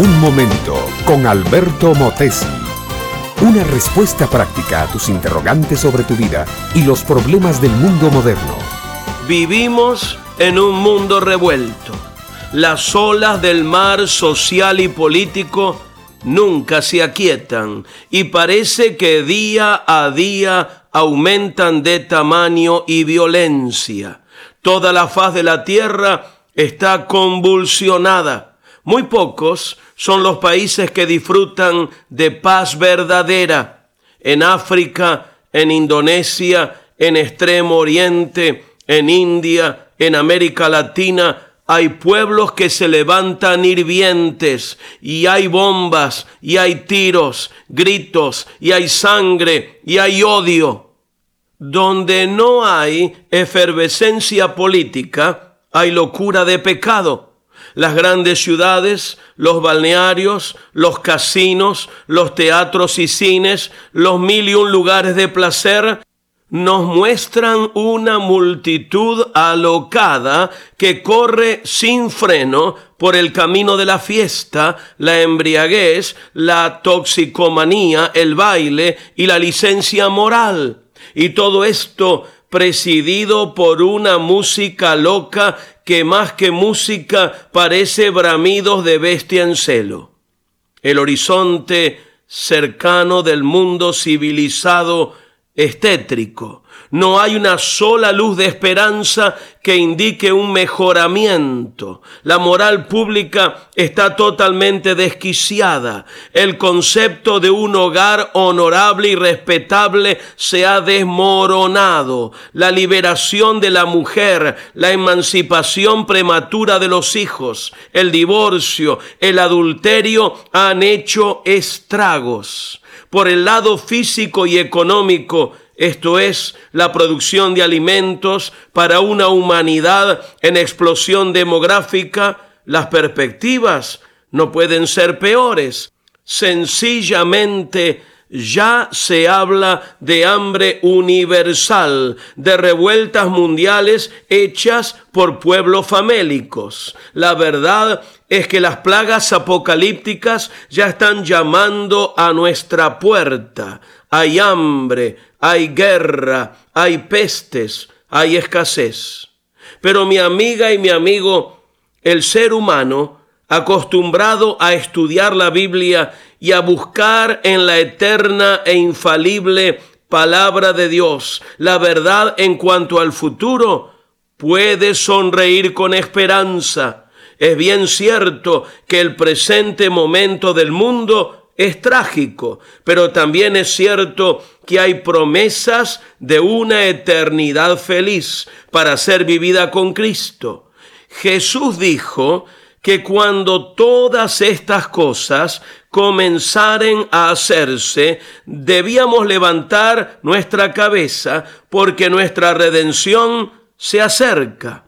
Un momento con Alberto Motesi. Una respuesta práctica a tus interrogantes sobre tu vida y los problemas del mundo moderno. Vivimos en un mundo revuelto. Las olas del mar social y político nunca se aquietan y parece que día a día aumentan de tamaño y violencia. Toda la faz de la tierra está convulsionada. Muy pocos son los países que disfrutan de paz verdadera. En África, en Indonesia, en Extremo Oriente, en India, en América Latina, hay pueblos que se levantan hirvientes y hay bombas y hay tiros, gritos y hay sangre y hay odio. Donde no hay efervescencia política, hay locura de pecado. Las grandes ciudades, los balnearios, los casinos, los teatros y cines, los mil y un lugares de placer, nos muestran una multitud alocada que corre sin freno por el camino de la fiesta, la embriaguez, la toxicomanía, el baile y la licencia moral. Y todo esto presidido por una música loca que más que música parece bramidos de bestia en celo. El horizonte cercano del mundo civilizado es tétrico. No hay una sola luz de esperanza que indique un mejoramiento. La moral pública está totalmente desquiciada. El concepto de un hogar honorable y respetable se ha desmoronado. La liberación de la mujer, la emancipación prematura de los hijos, el divorcio, el adulterio han hecho estragos. Por el lado físico y económico, esto es la producción de alimentos para una humanidad en explosión demográfica, las perspectivas no pueden ser peores. Sencillamente ya se habla de hambre universal, de revueltas mundiales hechas por pueblos famélicos. La verdad es que las plagas apocalípticas ya están llamando a nuestra puerta. Hay hambre, hay guerra, hay pestes, hay escasez. Pero mi amiga y mi amigo, el ser humano, acostumbrado a estudiar la Biblia y a buscar en la eterna e infalible palabra de Dios la verdad en cuanto al futuro, puede sonreír con esperanza. Es bien cierto que el presente momento del mundo es trágico, pero también es cierto que hay promesas de una eternidad feliz para ser vivida con Cristo. Jesús dijo que cuando todas estas cosas comenzaren a hacerse, debíamos levantar nuestra cabeza porque nuestra redención se acerca.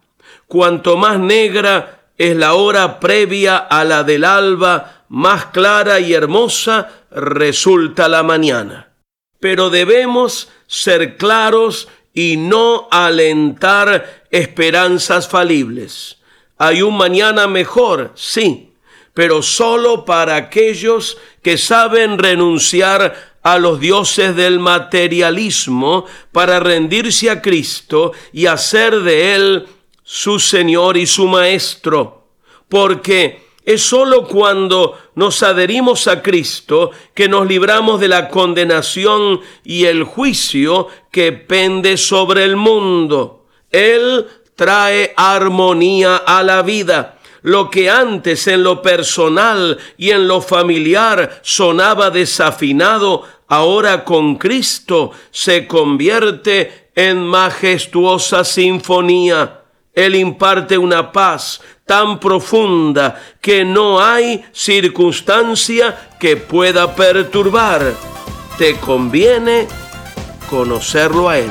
Cuanto más negra es la hora previa a la del alba, más clara y hermosa resulta la mañana. Pero debemos ser claros y no alentar esperanzas falibles. Hay un mañana mejor, sí, pero solo para aquellos que saben renunciar a los dioses del materialismo para rendirse a Cristo y hacer de Él su Señor y su Maestro. Porque es sólo cuando nos adherimos a Cristo que nos libramos de la condenación y el juicio que pende sobre el mundo. Él trae armonía a la vida. Lo que antes en lo personal y en lo familiar sonaba desafinado, ahora con Cristo se convierte en majestuosa sinfonía. Él imparte una paz tan profunda que no hay circunstancia que pueda perturbar. Te conviene conocerlo a Él.